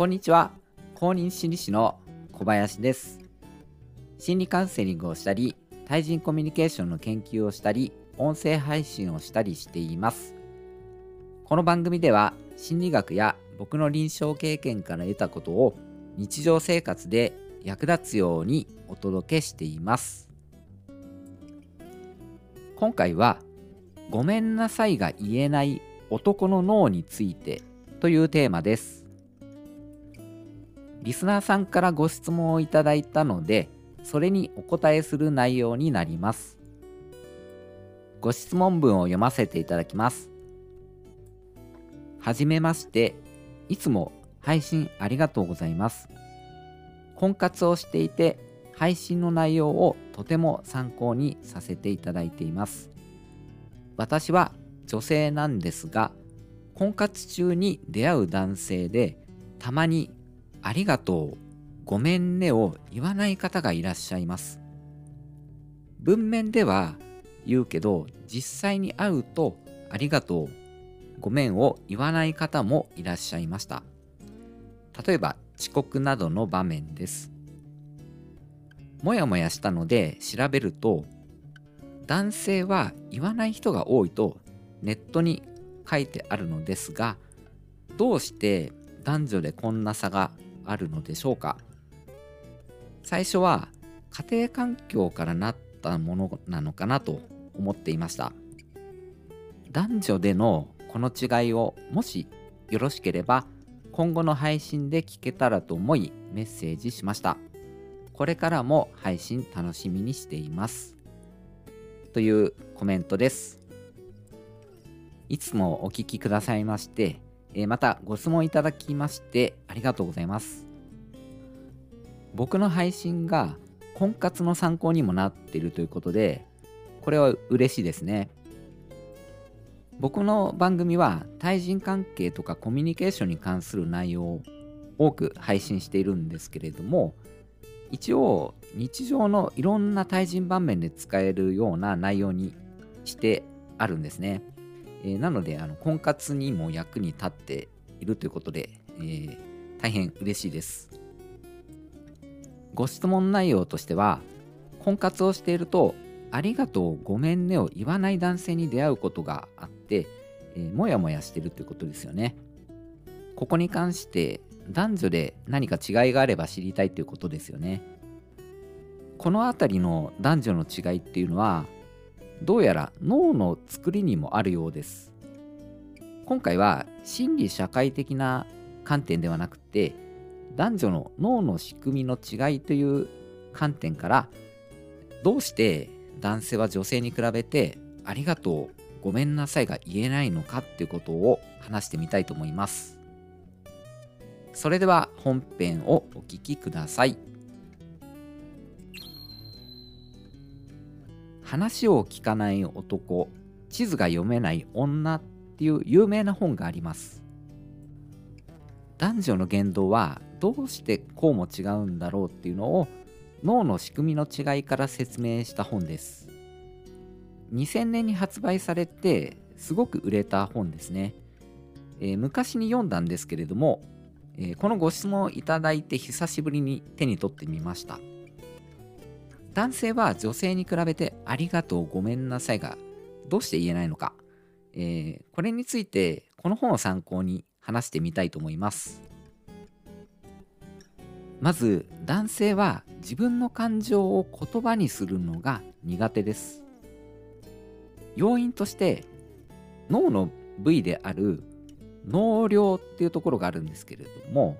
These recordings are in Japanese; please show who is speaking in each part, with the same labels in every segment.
Speaker 1: こんにちは。公認心理師の小林です。心理カウンセリングをしたり対人コミュニケーションの研究をしたり音声配信をしたりしています。この番組では心理学や僕の臨床経験から得たことを日常生活で役立つようにお届けしています。今回はごめんなさいが言えない男の脳についてというテーマです。リスナーさんからご質問をいただいたのでそれにお答えする内容になります。ご質問文を読ませていただきます。はじめましていつも配信ありがとうございます。婚活をしていて配信の内容をとても参考にさせていただいています。私は女性なんですが婚活中に出会う男性でたまにありがとう、ごめんねを言わない方がいらっしゃいます。文面では言うけど実際に会うとありがとう、ごめんを言わない方もいらっしゃいました。例えば遅刻などの場面です。もやもやしたので調べると男性は言わない人が多いとネットに書いてあるのですがどうして男女でこんな差があるのでしょうか？最初は家庭環境からなったものなのかなと思っていました男女でのこの違いをもしよろしければ今後の配信で聞けたらと思いメッセージしました。これからも配信楽しみにしています。というコメントです。いつもお聴きくださいまして、えまたご質問いただきましてありがとうございます。僕の配信が婚活の参考にもなっているということで、これは嬉しいですね。僕の番組は対人関係とかコミュニケーションに関する内容を多く配信しているんですけれども一応日常のいろんな対人場面で使えるような内容にしてあるんですね、えー、なのであの婚活にも役に立っているということで、えー、大変嬉しいですご質問内容としては婚活をしているとありがとう、ごめんねを言わない男性に出会うことがあって、えー、もやもやしてるということですよね。ここに関して男女で何か違いがあれば知りたいということですよね。この辺りの男女の違いっていうのはどうやら脳の作りにもあるようです。今回は心理社会的な観点ではなくて男女の脳の仕組みの違いという観点からどうして男性は女性に比べてありがとう、ごめんなさいが言えないのかっていうことを話してみたいと思います。それでは本編をお聞きください。話を聞かない男、地図が読めない女っていう有名な本があります。男女の言動はどうしてこうも違うんだろうっていうのを脳の仕組みの違いから説明した本です。2000年に発売されてすごく売れた本ですね、えー、昔に読んだんですけれども、えー、このご質問をいただいて久しぶりに手に取ってみました。男性は女性に比べてありがとうごめんなさいがどうして言えないのか、えー、これについてこの本を参考に話してみたいと思います。まず男性は自分の感情を言葉にするのが苦手です。要因として脳の部位である脳量っていうところがあるんですけれども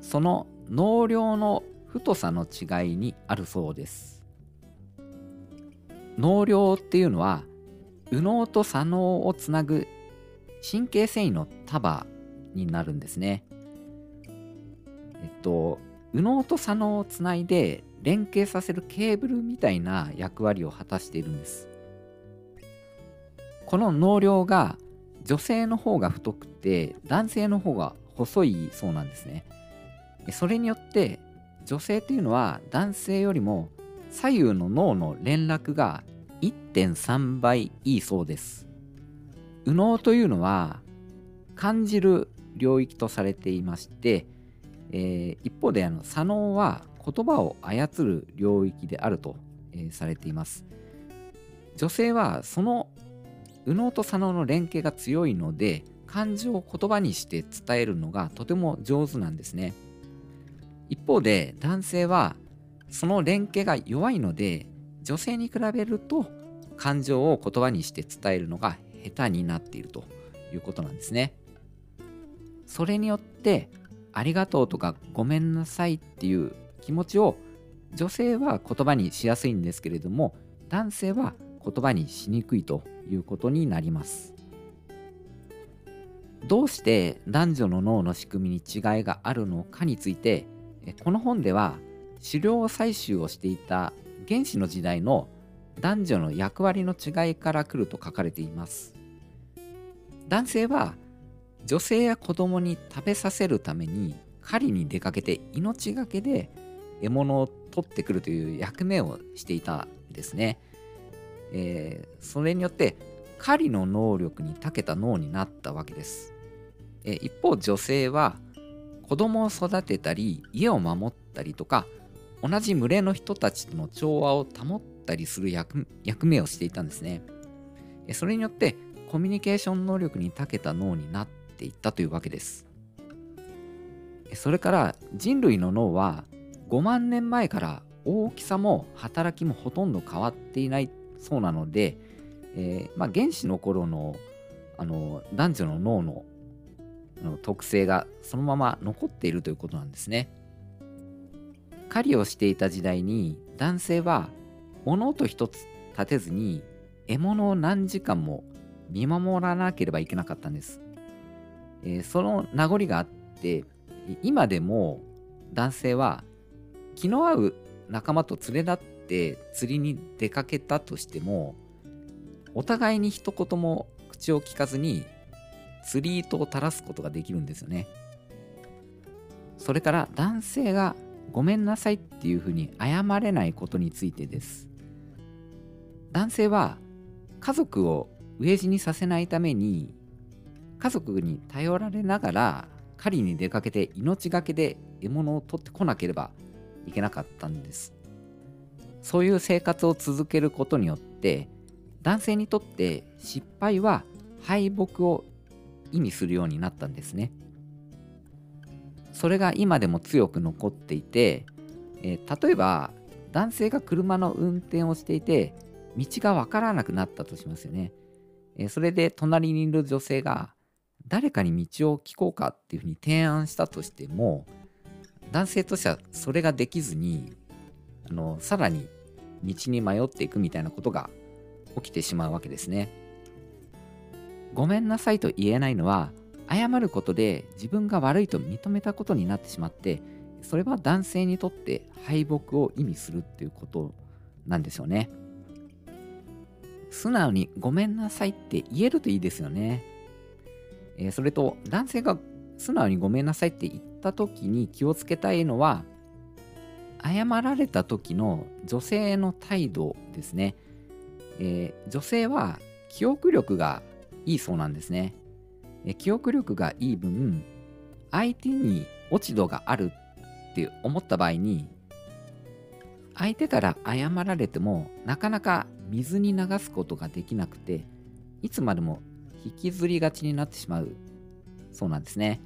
Speaker 1: その脳量の太さの違いにあるそうです脳量っていうのは右脳と左脳をつなぐ神経繊維の束になるんですねえっと、右脳と左脳をつないで連携させるケーブルみたいな役割を果たしているんです。この脳量が女性の方が太くて男性の方が細いそうなんですね。それによって女性というのは男性よりも左右の脳の連絡が1.3倍いいそうです。右脳というのは感じる領域とされていまして、えー、一方であの左脳は言葉を操る領域であると、えー、されています女性はその右脳と左脳の連携が強いので感情を言葉にして伝えるのがとても上手なんですね一方で男性はその連携が弱いので女性に比べると感情を言葉にして伝えるのが下手になっているということなんですね。それによってありがとうとかごめんなさいっていう気持ちを女性は言葉にしやすいんですけれども男性は言葉にしにくいということになります。どうして男女の脳の仕組みに違いがあるのかについてこの本では狩猟採集をしていた原始の時代の男女の役割の違いから来ると書かれています。男性は女性や子供に食べさせるために狩りに出かけて命がけで獲物を取ってくるという役目をしていたんですね、えー、それによって狩りの能力に長けた脳になったわけです、えー、一方女性は子供を育てたり家を守ったりとか同じ群れの人たちとの調和を保ったりする役目をしていたんですね。それによってコミュニケーション能力に長けた脳になっていったというわけです。それから人類の脳は5万年前から大きさも働きもほとんど変わっていないそうなので、えー、まあ、原始の頃のあの男女の脳のの特性がそのまま残っているということなんですね。狩りをしていた時代に男性は物音一つ立てずに獲物を何時間も見守らなければいけなかったんです。えー、その名残があって今でも男性は気の合う仲間と連れ立って釣りに出かけたとしてもお互いに一言も口を聞かずに釣り糸を垂らすことができるんですよね。それから男性がごめんなさいっていうふうに謝れないことについてです。男性は家族を飢え死にさせないために家族に頼られながら狩りに出かけて命がけで獲物を取ってこなければいけなかったんです。そういう生活を続けることによって男性にとって失敗は敗北を意味するようになったんですね。それが今でも強く残っていて、えー、例えば男性が車の運転をしていて道がわからなくなったとしますよね。えー、それで隣にいる女性が誰かに道を聞こうかっていうふうに提案したとしても男性としてはそれができずにあのさらに道に迷っていくみたいなことが起きてしまうわけですね。ごめんなさいと言えないのは謝ることで自分が悪いと認めたことになってしまってそれは男性にとって敗北を意味するっていうことなんですよね。素直にごめんなさいって言えるといいですよね、えー、それと男性が素直にごめんなさいって言った時に気をつけたいのは謝られた時の女性の態度ですね、えー、女性は記憶力がいいそうなんですね。記憶力がいい分、相手に落ち度があるって思った場合に、相手から謝られてもなかなか水に流すことができなくて、いつまでも引きずりがちになってしまうそうなんですね。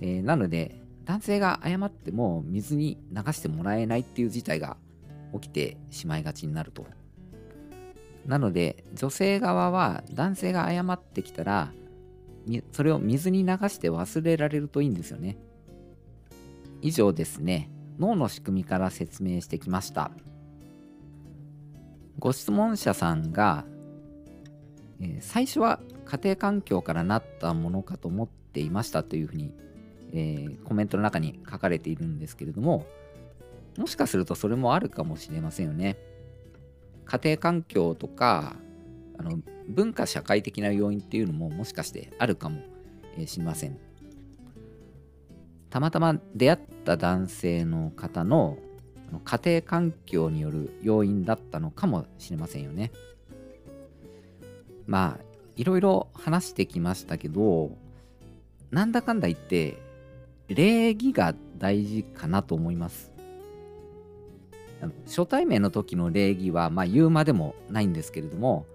Speaker 1: えー、なので、男性が謝っても水に流してもらえないっていう事態が起きてしまいがちになるとなので女性側は男性が謝ってきたらそれを水に流して忘れられるといいんですよね。以上ですね。脳の仕組みから説明してきました。ご質問者さんが、え、最初は家庭環境からなったものかと思っていましたというふうに、えー、コメントの中に書かれているんですけれどももしかするとそれもあるかもしれませんよね。家庭環境とかあの文化社会的な要因っていうのももしかしてあるかもしれません。たまたま出会った男性の方の家庭環境による要因だったのかもしれませんよね。まあいろいろ話してきましたけどなんだかんだ言って礼儀が大事かなと思います。初対面の時の礼儀はまあ言うまでもないんですけれども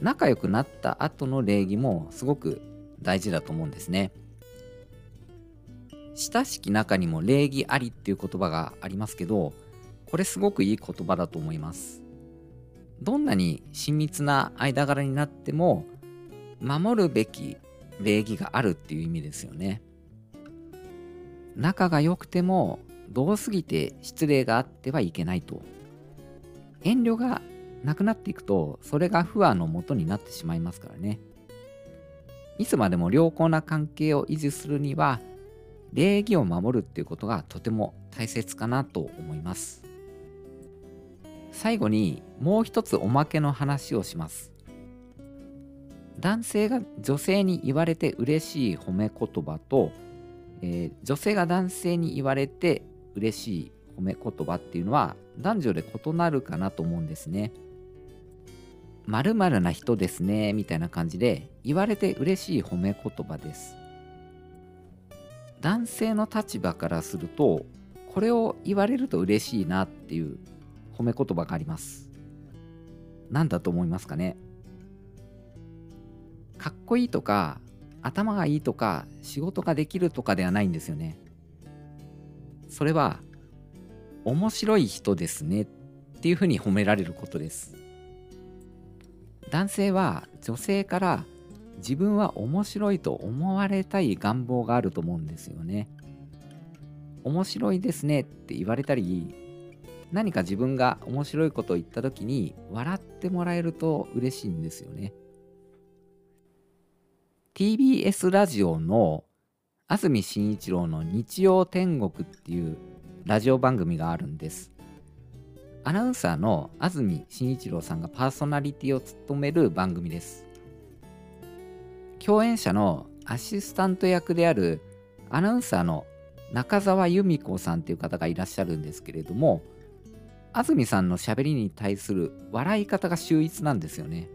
Speaker 1: 仲良くなった後の礼儀もすごく大事だと思うんですね。親しき中にも礼儀ありっていう言葉がありますけどこれすごくいい言葉だと思います。どんなに親密な間柄になっても守るべき礼儀があるっていう意味ですよね。仲が良くてもどうすぎて失礼があってはいけないと。遠慮がなくなっていくとそれが不和のもとになってしまいますからね。いつまでも良好な関係を維持するには礼儀を守るっていうことがとても大切かなと思います。最後にもう一つおまけの話をします。男性が女性に言われて嬉しい褒め言葉と、えー、女性が男性に言われて嬉しい褒め言葉っていうのは男女で異なるかなと思うんですね。まるな人ですねみたいな感じで言われて嬉しい褒め言葉です。男性の立場からするとこれを言われると嬉しいなっていう褒め言葉があります。何だと思いますかね？かっこいいとか頭がいいとか仕事ができるとかではないんですよね。それは面白い人ですねっていうふうに褒められることです。男性は女性から自分は面白いと思われたい願望があると思うんですよね。面白いですねって言われたり何か自分が面白いことを言った時に笑ってもらえると嬉しいんですよね。TBS ラジオの安住紳一郎の日曜天国っていうラジオ番組があるんです。アナウンサーの安住紳一郎さんがパーソナリティを務める番組です。共演者のアシスタント役であるアナウンサーの中澤由美子さんっていう方がいらっしゃるんですけれども安住さんのしゃべりに対する笑い方が秀逸なんですよね。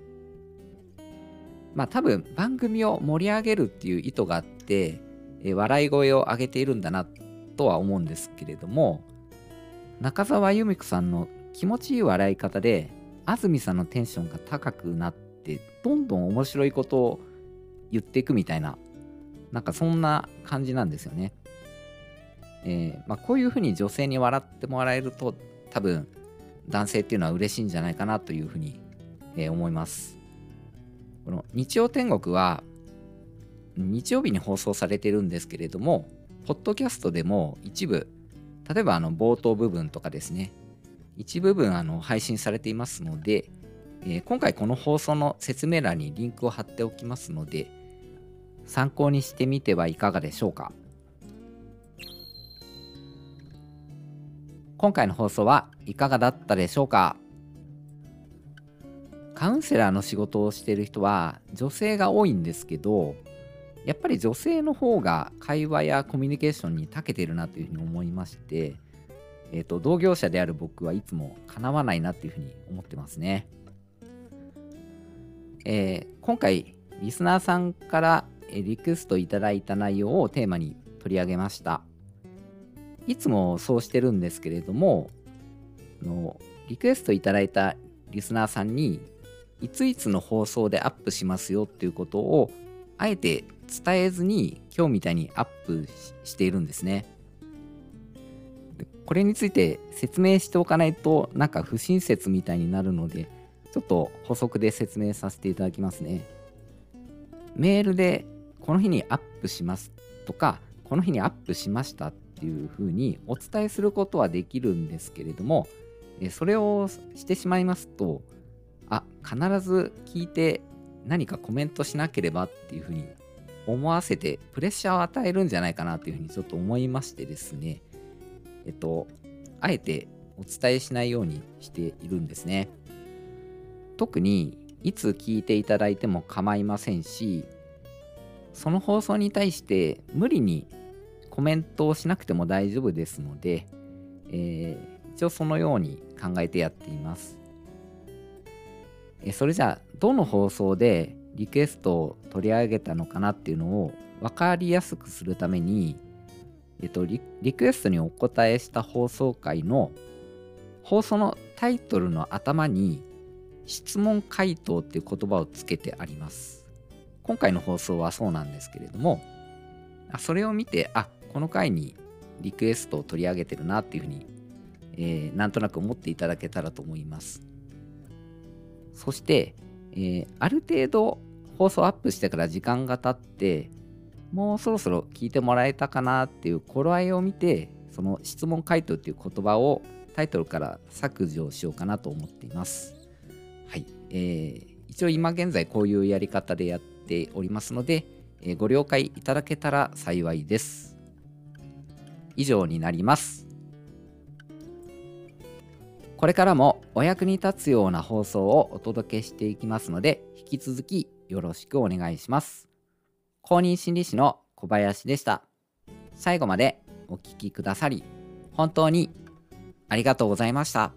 Speaker 1: まあ多分番組を盛り上げるっていう意図があって、え笑い声を上げているんだなとは思うんですけれども中澤由美子さんの気持ちいい笑い方で安住さんのテンションが高くなってどんどん面白いことを言っていくみたいななんかそんな感じなんですよね。えー、まあ、こういうふうに女性に笑ってもらえると多分男性っていうのは嬉しいんじゃないかなというふうに、えー、思います。この日曜天国は日曜日に放送されてるんですけれども、ポッドキャストでも一部、例えばあの冒頭部分とかですね、一部分あの配信されていますので、えー、今回この放送の説明欄にリンクを貼っておきますので、参考にしてみてはいかがでしょうか。今回の放送はいかがだったでしょうかカウンセラーの仕事をしている人は女性が多いんですけどやっぱり女性の方が会話やコミュニケーションに長けてるなというふうに思いまして、えーと、同業者である僕はいつもかなわないなというふうに思ってますね。えー、今回リスナーさんからリクエストいただいた内容をテーマに取り上げました。いつもそうしてるんですけれども、のリクエストいただいたリスナーさんに、いついつの放送でアップしますよっていうことを、あえて伝えずに今日みたいにアップしているんですね。これについて説明しておかないとなんか不親切みたいになるのでちょっと補足で説明させていただきますね。メールでこの日にアップしますとかこの日にアップしましたっていうふうにお伝えすることはできるんですけれども、それをしてしまいますと、あ、必ず聞いて何かコメントしなければっていうふうに思わせてプレッシャーを与えるんじゃないかなというふうにちょっと思いましてですね、えっと、あえてお伝えしないようにしているんですね。特にいつ聞いていただいても構いませんし、その放送に対して無理にコメントをしなくても大丈夫ですので、えー、一応そのように考えてやっています。えそれじゃあ、どの放送でリクエストを取り上げたのかなっていうのを分かりやすくするために、えっと、リクエストにお答えした放送回の放送のタイトルの頭に質問回答っていう言葉をつけてあります。今回の放送はそうなんですけれども、それを見て、あ、この回にリクエストを取り上げてるなっていうふうに、えー、なんとなく思っていただけたらと思います。そして、えー、ある程度放送アップしてから時間が経って、もうそろそろ聞いてもらえたかなっていう頃合いを見て、その質問回答っていう言葉をタイトルから削除しようかなと思っています。はい。えー、一応今現在こういうやり方でやっておりますので、えー、ご了解いただけたら幸いです。以上になります。これからもお役に立つような放送をお届けしていきますので、引き続きよろしくお願いします。公認心理師の小林でした。最後までお聴きくださり、本当にありがとうございました。